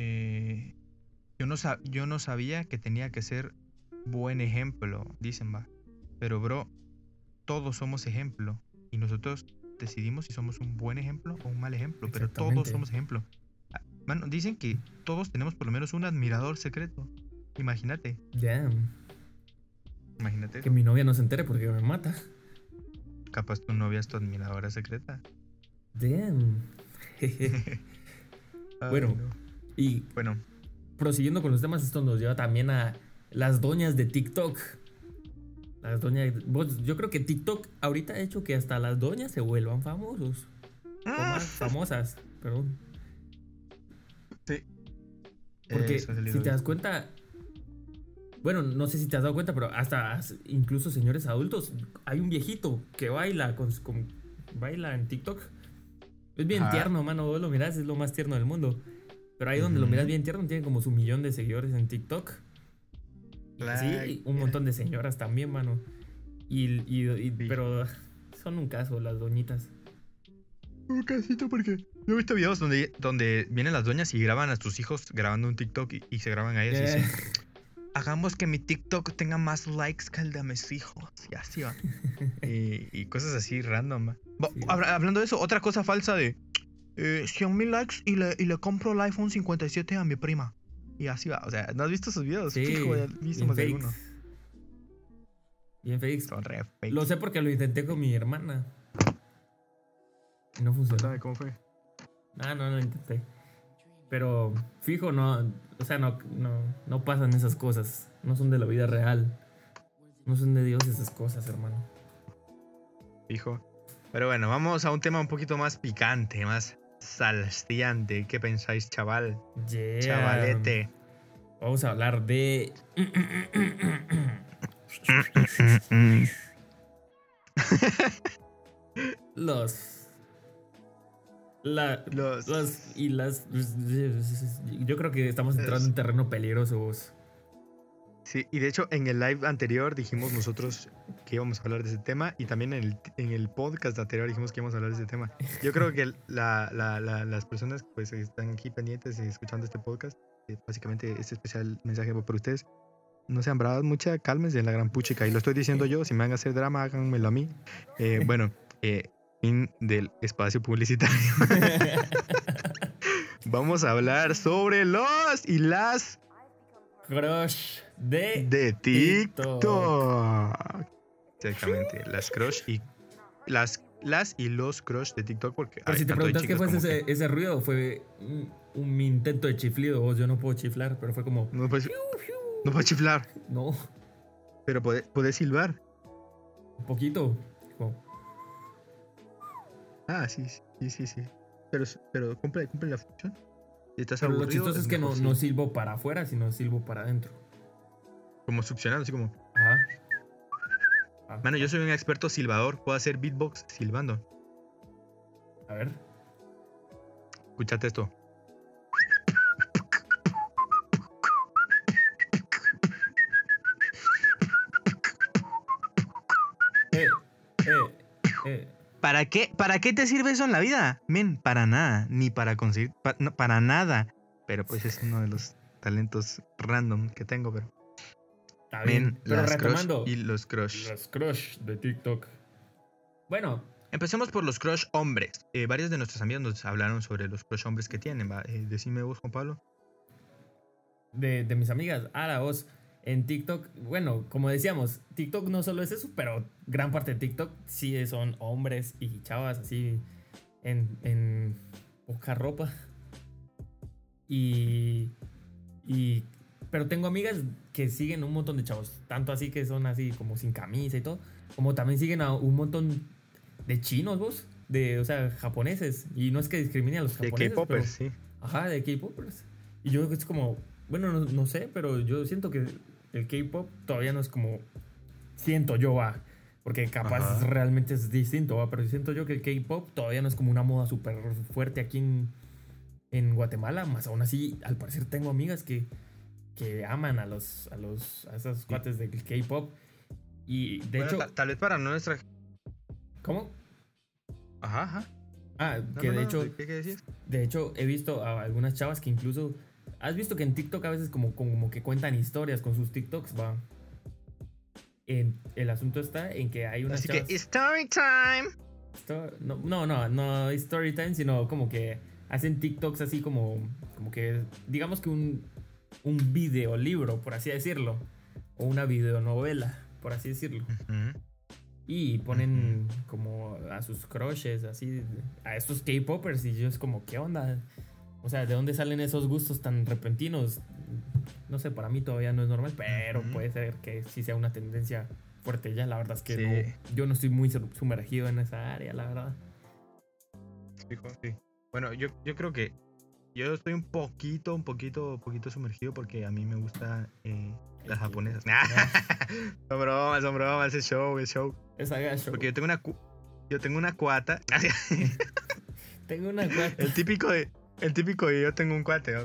Eh, yo, no sab- yo no sabía que tenía que ser buen ejemplo, dicen, va. Pero, bro, todos somos ejemplo. Y nosotros decidimos si somos un buen ejemplo o un mal ejemplo. Pero todos somos ejemplo. Ah, Mano, dicen que todos tenemos por lo menos un admirador secreto. Imagínate, Damn. imagínate. Que mi novia no se entere porque me mata. Capaz tu novia es tu admiradora secreta. Damn. Ay, Bueno. no. Y Bueno, prosiguiendo con los temas, esto nos lleva también a las doñas de TikTok. Las doñas. vos- yo creo que TikTok ahorita ha hecho que hasta las doñas se vuelvan famosos. O más famosas, perdón. Sí. Porque si te das cuenta, bueno, no sé si te has dado cuenta, pero hasta as- incluso señores adultos, hay un viejito que baila con, con- baila en TikTok. Es bien Ajá. tierno, mano, vos lo mirás, es lo más tierno del mundo. Pero ahí donde lo miras bien tierno, tiene como su millón de seguidores en TikTok. Like. un montón de señoras también, mano. Y, y- y- Sí. pero son un caso las doñitas. Un casito porque yo he visto videos donde, donde vienen las doñas y graban a sus hijos grabando un TikTok y, y se graban a ellas y Eh, dicen, hagamos que mi TikTok tenga más likes que el de mis hijos. Y así va. y, y cosas así random. Sí. habla- Hablando de eso, otra cosa falsa de eh, 100 mil likes y le, y le compro el iPhone 57 a mi prima. Y así va. O sea, ¿no has visto sus videos? Sí, Fijo, ya bien viste más de alguno. Bien fakes. Son re fake. Lo sé porque lo intenté con mi hermana. Y no funcionó. Cómo fue. Ah, no, no lo intenté. Pero fijo, no, o sea, no, no, no pasan esas cosas. No son de la vida real. No son de Dios esas cosas, hermano. Fijo. Pero bueno, vamos a un tema un poquito más picante, más salstiante. ¿Qué pensáis, chaval? Yeah. Chavalete. Vamos a hablar de. Los. La, Los- los. Y las. Yo creo que estamos entrando en terreno peligroso. vos. Sí, y de hecho en el live anterior dijimos nosotros que íbamos a hablar de ese tema y también en el, en el podcast anterior dijimos que íbamos a hablar de ese tema. Yo creo que la- la- la- las personas pues están aquí pendientes y escuchando este podcast, eh, básicamente este especial mensaje va para ustedes. No sean bravas, mucha cálmense en la gran puchica. Y lo estoy diciendo yo, si me van a hacer drama, háganmelo a mí. Eh, bueno, eh, fin del espacio publicitario. Vamos a hablar sobre los y las Crush de. de TikTok. TikTok. Exactamente, las crush y las las y los crush de TikTok porque Pero hay si te preguntas qué fue ese, ese ruido, fue un, intento de chiflido. vos. Yo no puedo chiflar, pero fue como. no puedes chiflar, No, pero puedes, puedes silbar. un poquito. Como, Ah, sí, sí, sí, sí. Pero pero cumple, cumple la función. Estás Pero lo aburrido, chistoso es que no, no silbo para afuera, sino silbo para adentro. Como succionando, así como, Ajá. Ah, "Mano, yo soy un experto silbador, puedo hacer beatbox silbando." A ver. Escúchate esto. Eh, eh, eh. ¿Para qué, ¿Para qué te sirve eso en la vida? Men, para nada. Ni para conseguir. no, para nada. Pero pues es uno de los talentos random que tengo, pero. Está bien. Pero las retomando. crush y los crush. Los crush de TikTok. Bueno, Empecemos por los crush hombres. Eh, varios de nuestros amigos nos hablaron sobre los crush hombres que tienen. Eh, decime vos, Juan Pablo. de, de mis amigas, ahora vos, en TikTok, bueno, como decíamos, TikTok no solo es eso, pero gran parte de TikTok sí son hombres y chavas así en, en poca ropa. Y, y. Pero tengo amigas que siguen un montón de chavos, tanto así que son así como sin camisa y todo, como también siguen a un montón de chinos, vos, de, o sea, japoneses. Y no es que discrimine a los De japoneses. K-Popers, pero- sí. Ajá, de K-popers. Y yo es como, bueno, no, no sé, pero yo siento que el K-pop todavía no es como, siento yo, va, porque capaz Ajá. realmente es distinto, va, pero siento yo que el K-pop todavía no es como una moda súper fuerte aquí en, en Guatemala, más aún así, al parecer tengo amigas que, que aman a los, a los, a esos cuates del K-pop. Y de Bueno, hecho, ta- tal vez para nuestra. ¿cómo? Ajá, ajá. Ah, No, que no, de no, hecho, ¿Qué, qué decías? De hecho, he visto a algunas chavas que incluso. ¿Has visto que en TikTok a veces como, como que cuentan historias con sus TikToks? Va. En- el asunto está en que hay unas Así chavas. que, story time. No, no, no, no story time, sino como que hacen TikToks así como, como que, digamos que un, un videolibro, por así decirlo, o una videonovela, por así decirlo. Y ponen como a sus crushes, así, a estos K-popers, y yo es como, ¿qué onda? O sea, ¿de dónde salen esos gustos tan repentinos? No sé, para mí todavía no es normal, pero puede ser que sí sea una tendencia fuerte ya. La verdad es que Sí. no- yo no estoy muy su- sumergido en esa área, la verdad. Sí. Bueno, yo, yo creo que yo estoy un poquito, un poquito, un poquito sumergido porque a mí me gusta eh, las japonesas. son bromas, son bromas, es show, es show. Es agacho. Porque yo tengo una yo tengo una cuata. Tengo una cuata. el típico de el típico de yo tengo un cuate. ¿no?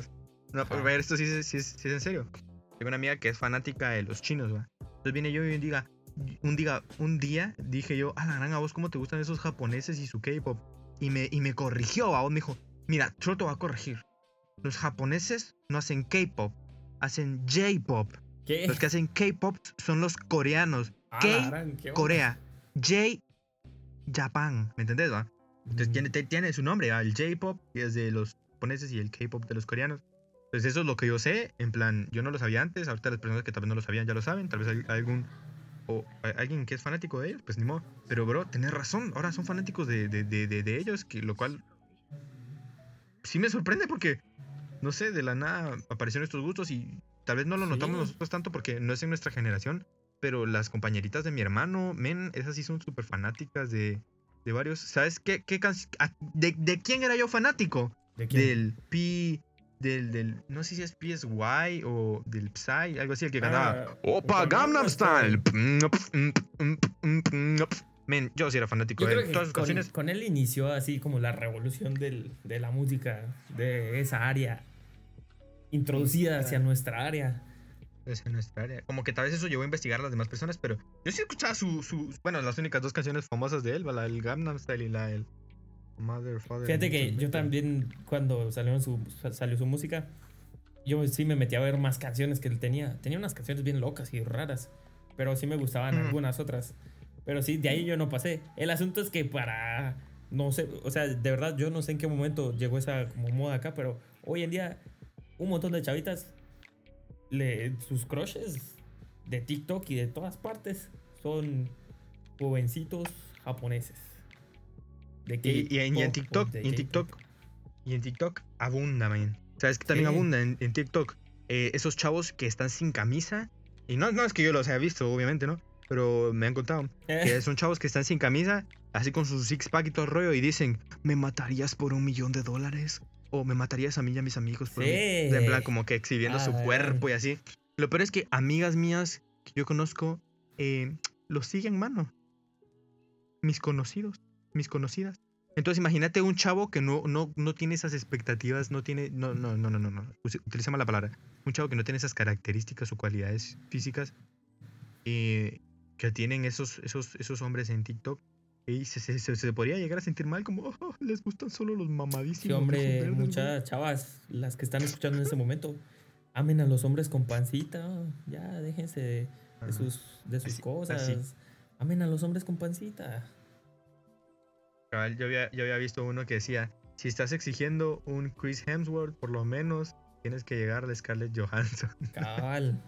No, pero ver, esto sí, es- sí, es- sí es en serio. Tengo una amiga que es fanática de los chinos, ¿va? Entonces viene yo y diga, un día, un día dije yo, a la gran a vos cómo te gustan esos japoneses y su K-pop. Y me, y me corrigió, ¿va? vos me dijo, mira, solo te voy a corregir. Los japoneses no hacen K-pop, hacen J-pop. ¿Qué? Los que hacen K-pop son los coreanos. Ah, K. Corea. J, Japan. ¿Me entendés, va? Entonces Mm. tiene, tiene su nombre, ¿va? el J-pop es de los japoneses y el K-pop de los coreanos. Entonces eso es lo que yo sé, en plan, yo no lo sabía antes, ahorita las personas que tal vez no lo sabían ya lo saben, tal vez hay algún o alguien que es fanático de ellos, pues ni modo. Pero bro, tenés razón, ahora son fanáticos de, de, de, de- de ellos, que, lo cual sí me sorprende porque, no sé, de la nada aparecieron estos gustos y tal vez no lo notamos nosotros tanto porque no es en nuestra generación, pero las compañeritas de mi hermano, men, esas sí son súper fanáticas de, de varios. ¿Sabes qué, qué de, de quién era yo fanático? ¿De quién? Del P. Del, del. No sé si es PSY o del Psy, algo así, el que cantaba. Ah, Opa Opa Gangnam Style. Men, yo sí era fanático Yo de él. Todas sus con, canciones. con él inició así como la revolución del- de la música de esa área introducida hacia nuestra área. En nuestra área. Como que tal vez eso llevó a investigar a las demás personas, pero yo sí escuchaba su, su. Bueno, las únicas dos canciones famosas de él, la del Gangnam Style y la del. Mother, Father. Fíjate que yo también cuando salió su, salió su música, yo sí me metí a ver más canciones que él tenía. Tenía unas canciones bien locas y raras, pero sí me gustaban Mm. algunas otras. Pero sí, de ahí yo no pasé. El asunto es que para, no sé, o sea, de verdad yo no sé en qué momento llegó esa como moda acá, pero hoy en día un montón de chavitas, le, sus crushes de TikTok y de todas partes son jovencitos japoneses. De Y, y en, y en K-pop, TikTok, de y en. TikTok, y en TikTok abunda, man. ¿Sabes que también Sí. abunda en, en TikTok? Eh, esos chavos que están sin camisa. Y no, no es que yo los haya visto, obviamente, ¿no? Pero me han contado. Que son chavos que están sin camisa, así con su six pack y todo el rollo, y dicen, ¿me matarías por un millón de dólares? O me matarías a mí y a mis amigos por un-". Sí. En plan, como que exhibiendo su Ah, cuerpo y así. Lo peor es que amigas mías que yo conozco, eh, los siguen, mano. Mis conocidos, mis conocidas. Entonces imagínate un chavo que no, no, no tiene esas expectativas, no tiene, no, no, no, no, no, no, utiliza mal la palabra. Un chavo que no tiene esas características o cualidades físicas eh, que tienen esos, esos, esos hombres en TikTok. Y se, se, se- se podría llegar a sentir mal como, "Oh, les gustan solo los mamadísimos. Sí, hombre, verdes, güey". muchas chavas, las que están escuchando en este momento, amen a los hombres con pancita. Ya, déjense de, sus, de sus Así- cosas. así. Amen a los hombres con pancita. Yo había, yo había visto uno que decía, si estás exigiendo un Chris Hemsworth, por lo menos tienes que llegar a Scarlett Johansson. Cabal.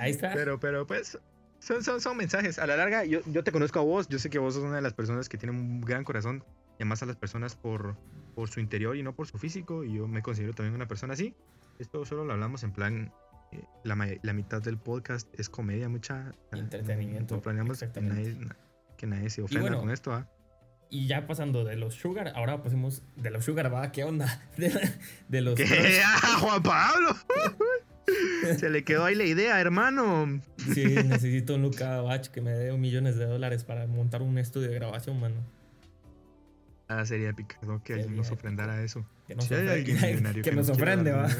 Ahí está. Pero, pero pues, son, son, son mensajes. A la larga, yo, yo te conozco a vos, yo sé que vos sos una de las personas que tiene un gran corazón, y además a las personas por, por su interior y no por su físico, y yo me considero también una persona así. Esto solo lo hablamos en plan, eh, la, la mitad del podcast es comedia, mucha... Entretenimiento, No planeamos que nadie, que nadie se ofenda bueno, con esto, ¿ah? Y ya pasando de los sugar, ahora pasemos de los sugar, va, ¿qué onda? De, de los ¿Qué? ¡Ah, Juan Pablo! Se le quedó ahí la idea, hermano. Sí, necesito un Luca Bach que me dé millones de dólares para montar un estudio de grabación, mano. Ah, sería épico ¿no? que Sería alguien nos épico. ofrendara eso. Que nos, Si hay ofre- alguien millonario que nos ofrende, va.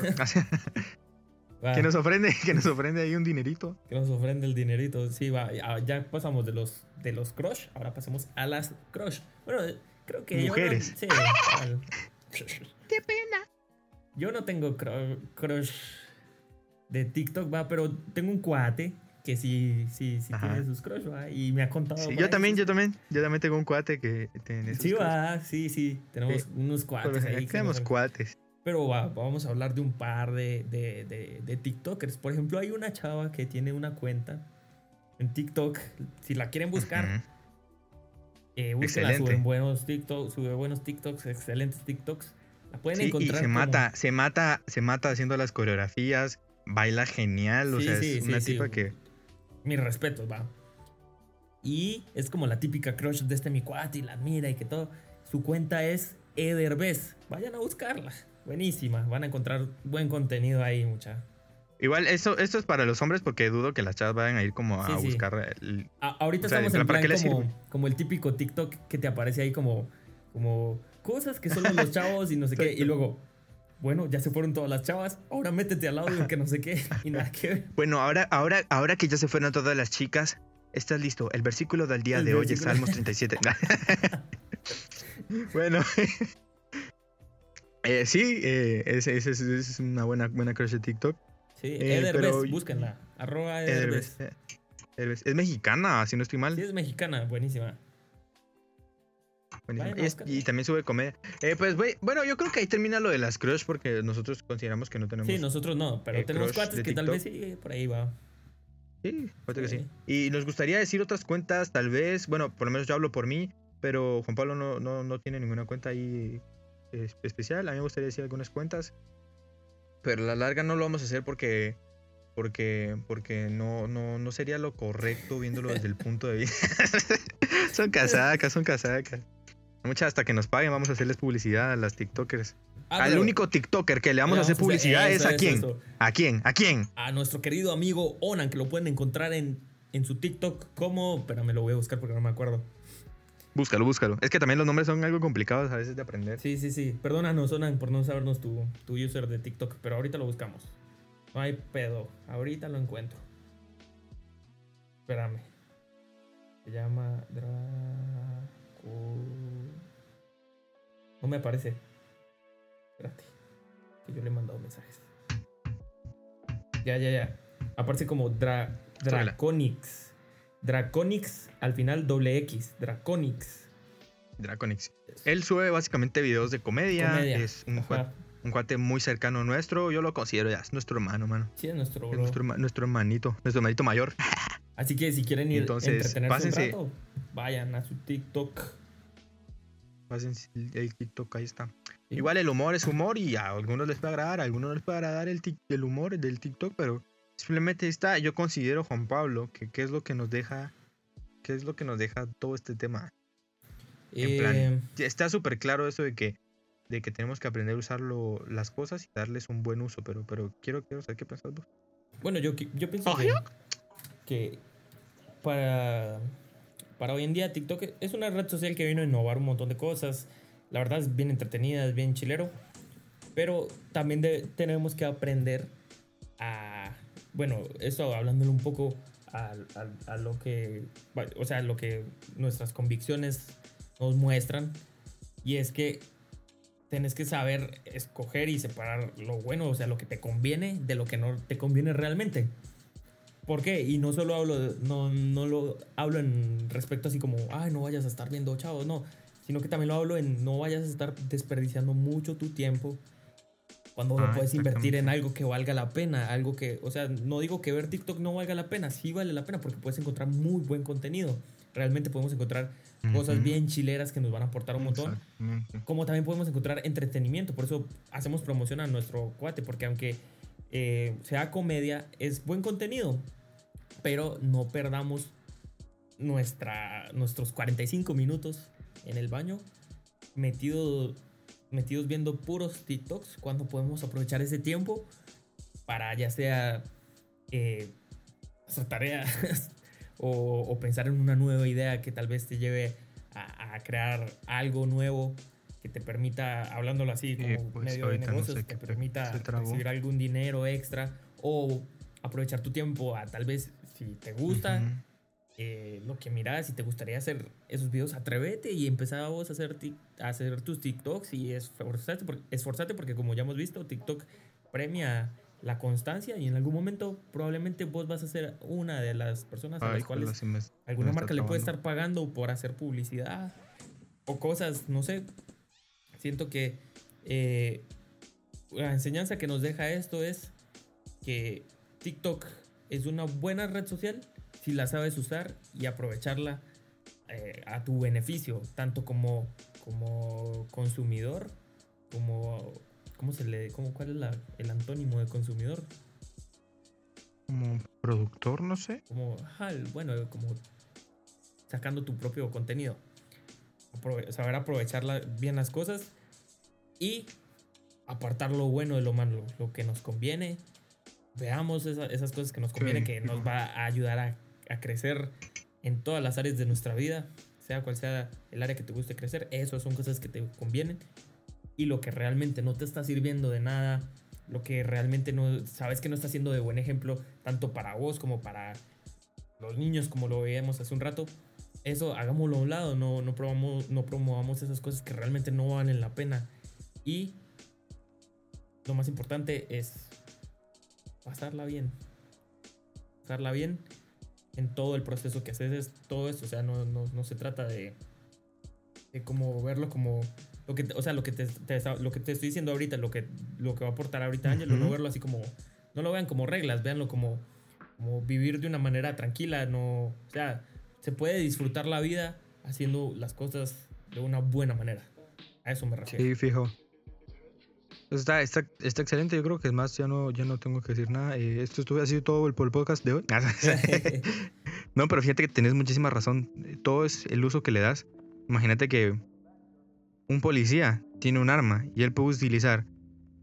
que nos ofrende, que nos ofrende ahí un dinerito. que nos ofrende el dinerito. Sí, va. Ya, ya pasamos de los, de los crush, ahora pasemos a las crush. Bueno, creo que yo no- Mujeres. sí, al- ¡Qué pena! yo no tengo cru- crush de TikTok, va, pero tengo un cuate que sí, sí, sí Ajá. tiene sus crush, va, y me ha contado. Sí, yo también, sus- yo también, yo también tengo un cuate que tiene esos Sí, va, sí, sí. Tenemos Sí. unos cuates ahí. que Tenemos nos- cuates. Pero va, vamos a hablar de un par de, de, de, de TikTokers. Por ejemplo, hay una chava que tiene una cuenta en TikTok. Si la quieren buscar, eh, búsquenla, suben buenos TikToks, sube buenos TikToks, excelentes TikToks. La pueden Sí, y encontrar. se como- mata, se mata, se mata haciendo las coreografías, baila genial, o Sí, sea, sí, es una sí. tipa que Mis respetos, va. Y es como la típica crush de este mi cuate y la admira y que todo. Su cuenta es Ederbez. Vayan a buscarla. Buenísima. Van a encontrar buen contenido ahí, mucha. Igual, eso, esto es para los hombres porque dudo que las chavas vayan a ir como a Sí, sí. buscar el- A- ahorita O sea, estamos ¿para en plan le como, como el típico TikTok que te aparece ahí como, como cosas que solo los chavos y no sé qué. Y luego, bueno, ya se fueron todas las chavas. Ahora métete al lado de que no sé qué. Y nada que ver. Bueno, ahora, ahora, ahora que ya se fueron todas las chicas, estás listo. El versículo del día El de hoy es. Salmos 37. bueno. Eh, sí, eh, es- una buena, buena crush de TikTok. Sí, Eh, pero- búsquenla. Arroba eh, Ederbest. Es mexicana, si no estoy mal. Sí, es mexicana, buenísima. Buenísimo. Y, también sube comedia. Eh, pues güey, bueno, yo creo que ahí termina lo de las crush porque nosotros consideramos que no tenemos. Sí, nosotros no, pero eh, tenemos cuates que tal vez sí, por ahí va. Sí, fíjate que sí. Y nos gustaría decir otras cuentas, tal vez. Bueno, por lo menos yo hablo por mí, pero Juan Pablo no, no, no tiene ninguna cuenta ahí eh, especial. A mí me gustaría decir algunas cuentas. Pero a la larga no lo vamos a hacer porque. Porque, porque no, no, no sería lo correcto viéndolo desde el punto de vista. son casacas, son casacas. Muchas hasta que nos paguen vamos a hacerles publicidad a las TikTokers. Ah, Al único TikToker que le vamos le a hacer publicidad es a quién. eso. ¿A quién? ¿A quién? A nuestro querido amigo Onan, que lo pueden encontrar en, en su TikTok como... Espérame, lo voy a buscar porque no me acuerdo. Búscalo, búscalo. Es que también los nombres son algo complicados a veces de aprender. Sí, sí, sí. Perdónanos, Onan, por no sabernos tu, tu user de TikTok, pero ahorita lo buscamos. No hay pedo. Ahorita lo encuentro. Espérame. Se llama Draco... No me aparece. Espérate. Que yo le he mandado mensajes. Ya, ya, ya. Aparece como Dra. Draconix. Draconix al final doble X. Draconix. Draconix. Él sube básicamente videos de comedia. Comedia. Es un, cuate muy cercano nuestro. Yo lo considero ya. Es nuestro hermano, mano. Sí, es nuestro Es nuestro hermanito. Nuestro hermanito mayor. Así que si quieren ir Entonces, entretenerse pásense. un rato, vayan a su TikTok. Pásense el, TikTok, ahí está. Igual el humor es humor y a algunos les puede agradar, a algunos no les puede agradar el, tic- el humor del TikTok, pero simplemente está. Yo considero, Juan Pablo, que qué es lo que nos deja. ¿Qué es lo que nos deja todo este tema? En plan, Eh, Está súper claro eso de que, de que tenemos que aprender a usar lo- las cosas y darles un buen uso, pero, pero quiero, quiero saber qué pensás vos. bueno, yo, yo pienso que, que para, para hoy en día TikTok es una red social que vino a innovar un montón de cosas. La verdad es bien entretenida, es bien chilero. Pero también tenemos que aprender a... Bueno, esto hablándole un poco a, lo que... O sea, lo que nuestras convicciones nos muestran. Y es que tienes que saber escoger y separar lo bueno, o sea, lo que te conviene de lo que no te conviene realmente. ¿Por qué? Y no solo hablo, no, no lo hablo en respecto así como, ay, no vayas a estar viendo chavos, no, sino que también lo hablo en no vayas a estar desperdiciando mucho tu tiempo cuando lo Ah, puedes invertir en algo que valga la pena, algo que, o sea, no digo que ver TikTok no valga la pena, sí vale la pena porque puedes encontrar muy buen contenido. Realmente podemos encontrar cosas Ujú. bien chileras que nos van a aportar un montón como también podemos encontrar entretenimiento. Por eso hacemos promoción a nuestro cuate, porque aunque eh, sea comedia, es buen contenido, pero no perdamos nuestra, nuestros 45 minutos en el baño metido, metidos viendo puros TikToks cuando podemos aprovechar ese tiempo para ya sea eh, hacer tareas o, o pensar en una nueva idea que tal vez te lleve a, a crear algo nuevo que te permita, hablándolo así como Eh, pues, medio de no negocios, sé te permita recibir algún dinero extra o aprovechar tu tiempo a tal vez si te gusta Ujú. eh, lo que miras, si te gustaría hacer esos videos, atrévete y empezá vos a hacer, a hacer tus TikToks y esforzate, por- esforzate porque como ya hemos visto, TikTok premia la constancia y en algún momento probablemente vos vas a ser una de las personas a Ay, las cuales sí me- alguna me marca le puede estar pagando por hacer publicidad o cosas, no sé. Siento que eh, la enseñanza que nos deja esto es que TikTok es una buena red social si la sabes usar y aprovecharla eh, a tu beneficio, tanto como, como consumidor, como... ¿Cómo se le... Cómo, ¿Cuál es la- el antónimo de consumidor? Como productor, no sé. como, ajá, bueno, como sacando tu propio contenido. Aprove- saber aprovechar la- bien las cosas y apartar lo bueno de lo malo, lo que nos conviene. Veamos esa- esas cosas que nos conviene, que nos va a ayudar a, a crecer en todas las áreas de nuestra vida, sea cual sea el área que te guste crecer. Esas son cosas que te convienen. Y lo que realmente no te está sirviendo de nada, lo que realmente no sabes que no está siendo de buen ejemplo, tanto para vos como para los niños, como lo veíamos hace un rato, eso hagámoslo a un lado, no, no, probamos, no promovamos esas cosas que realmente no valen la pena. Y lo más importante es pasarla bien. Pasarla bien en todo el proceso que haces, es todo esto. O sea, no, no, no se trata de, de como verlo como lo que, o sea, lo que te, lo que te estoy diciendo ahorita, lo que, lo que va a aportar ahorita Ángel, no verlo así como, no lo vean como reglas, véanlo como, como vivir de una manera tranquila, no, o sea, se puede disfrutar la vida haciendo las cosas de una buena manera. A eso me refiero. Sí, fijo. Está, está, está, excelente, yo creo que es más, ya no, ya no tengo que decir nada. Eh, esto estuve así todo el, el podcast de hoy. no, pero fíjate que tenés muchísima razón. Todo es el uso que le das. Imagínate que un policía tiene un arma y él puede utilizar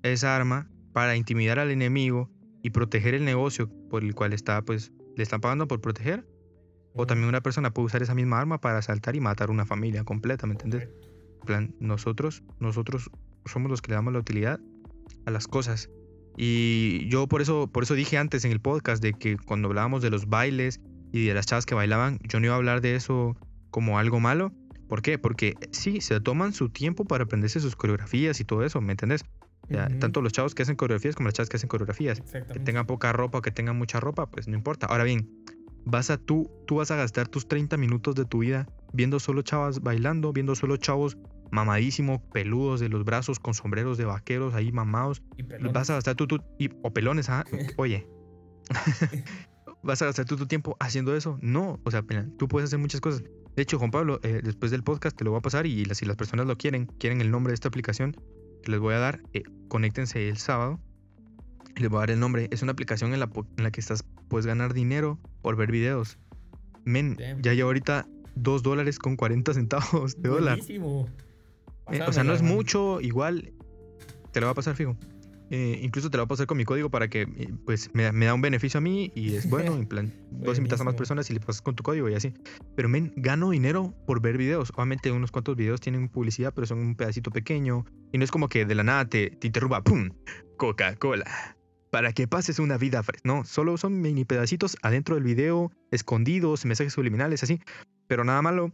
esa arma para intimidar al enemigo y proteger el negocio por el cual está, pues, le están pagando por proteger. O también una persona puede usar esa misma arma para asaltar y matar una familia completa, ¿me entiendes? plan, nosotros, nosotros somos los que le damos la utilidad a las cosas. Y yo por eso, por eso dije antes en el podcast de que cuando hablábamos de los bailes y de las chavas que bailaban, yo no iba a hablar de eso como algo malo, ¿Por qué? Porque sí, se toman su tiempo para aprenderse sus coreografías y todo eso, ¿me entendés? Tanto los chavos que hacen coreografías como las chavas que hacen coreografías. Que tengan poca ropa o que tengan mucha ropa, pues no importa. Ahora bien, vas a tú, tú vas a gastar tus 30 minutos de tu vida viendo solo chavas bailando, viendo solo chavos mamadísimos, peludos de los brazos, con sombreros de vaqueros ahí mamados. Y vas a gastar tú, tú y, o pelones, ¿ah? oye. ¿Vas a gastar tú tu tiempo haciendo eso? No, o sea, tú puedes hacer muchas cosas. De hecho, Juan Pablo, eh, después del podcast te lo voy a pasar y si las personas lo quieren, quieren el nombre de esta aplicación que les voy a dar, eh, conéctense el sábado. Les voy a dar el nombre. Es una aplicación en la, en la que estás, puedes ganar dinero por ver videos. Men, ya llevo ahorita 2 dólares con 40 centavos de dólar. Eh, o sea, no es mucho, igual te lo va a pasar fijo. Eh, incluso te lo voy a pasar con mi código para que eh, pues me, da un beneficio a mí y es bueno. en plan, vos invitas a más personas y le pasas con tu código y así. Pero men, gano dinero por ver videos. Obviamente unos cuantos videos tienen publicidad, pero son un pedacito pequeño. Y no es como que de la nada te, te interrumpa, ¡pum! Coca-Cola. Para que pases una vida fresca. No, solo son mini pedacitos adentro del video, escondidos, mensajes subliminales, así. Pero nada malo.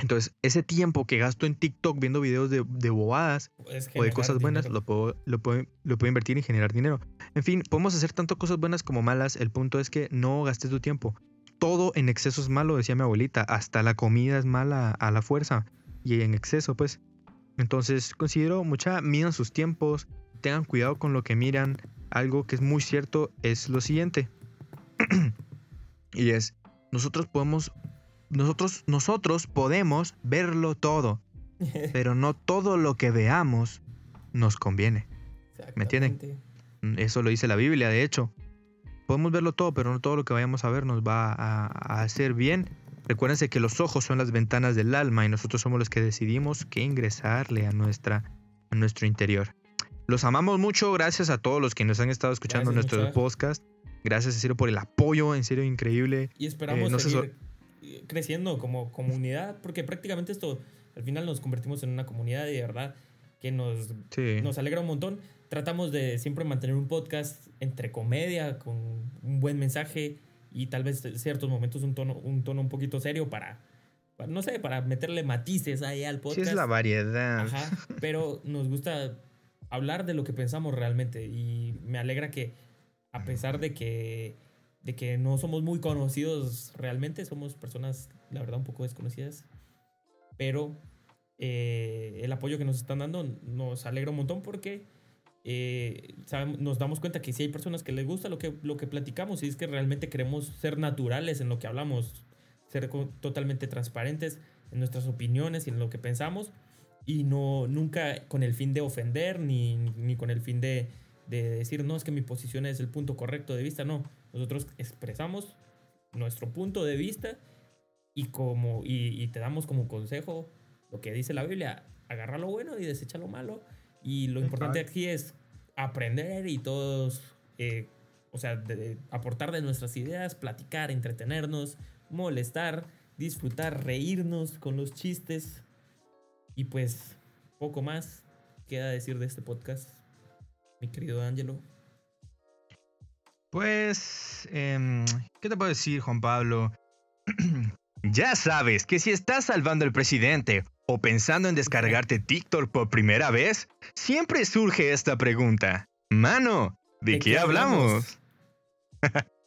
Entonces, ese tiempo que gasto en TikTok viendo videos de, bobadas o de cosas buenas, lo puedo, lo, puedo, lo puedo invertir y generar dinero. En fin, podemos hacer tanto cosas buenas como malas. El punto es que no gastes tu tiempo. Todo en exceso es malo, decía mi abuelita. Hasta la comida es mala a la fuerza y en exceso, pues. Entonces, considero mucha, midan sus tiempos, tengan cuidado con lo que miran. Algo que es muy cierto es lo siguiente. y es, nosotros podemos nosotros, nosotros podemos verlo todo, pero no todo lo que veamos nos conviene. ¿Me entienden? Eso lo dice la Biblia, de hecho. Podemos verlo todo, pero no todo lo que vayamos a ver nos va a, hacer bien. Recuérdense que los ojos son las ventanas del alma y nosotros somos los que decidimos qué ingresarle a, nuestra, a nuestro interior. Los amamos mucho, gracias a todos los que nos han estado escuchando en nuestro podcast. Gracias, en serio, por el apoyo, en serio, increíble. Y esperamos eh, seguir creciendo como comunidad, porque prácticamente esto, al final nos convertimos en una comunidad de verdad que nos, nos alegra un montón. Tratamos de siempre mantener un podcast entre comedia, con un buen mensaje y tal vez en ciertos momentos un tono, un tono un poquito serio para, no sé, para meterle matices ahí al podcast. Sí, es la variedad. Ajá, pero nos gusta hablar de lo que pensamos realmente y me alegra que a pesar de que de que no somos muy conocidos realmente, somos personas, la verdad, un poco desconocidas, pero eh, el apoyo que nos están dando nos alegra un montón porque eh, nos damos cuenta que sí hay personas que les gusta lo que, lo que platicamos y es que realmente queremos ser naturales en lo que hablamos, ser totalmente transparentes en nuestras opiniones y en lo que pensamos y no nunca con el fin de ofender ni, ni con el fin de, de decir no es que mi posición es el punto correcto de vista, no nosotros expresamos nuestro punto de vista y, como, y, te damos como consejo lo que dice la Biblia, agarra lo bueno y desecha lo malo. Y lo importante aquí es aprender y todos, eh, o sea, aportar de nuestras ideas, platicar, entretenernos, molestar, disfrutar, reírnos con los chistes. Y pues, poco más queda decir de este podcast, mi querido Ángelo. Pues, em, ¿qué te puedo decir, Juan Pablo? ya sabes que si estás salvando al presidente o pensando en descargarte TikTok por primera vez, siempre surge esta pregunta. Mano, ¿De, qué, hablamos?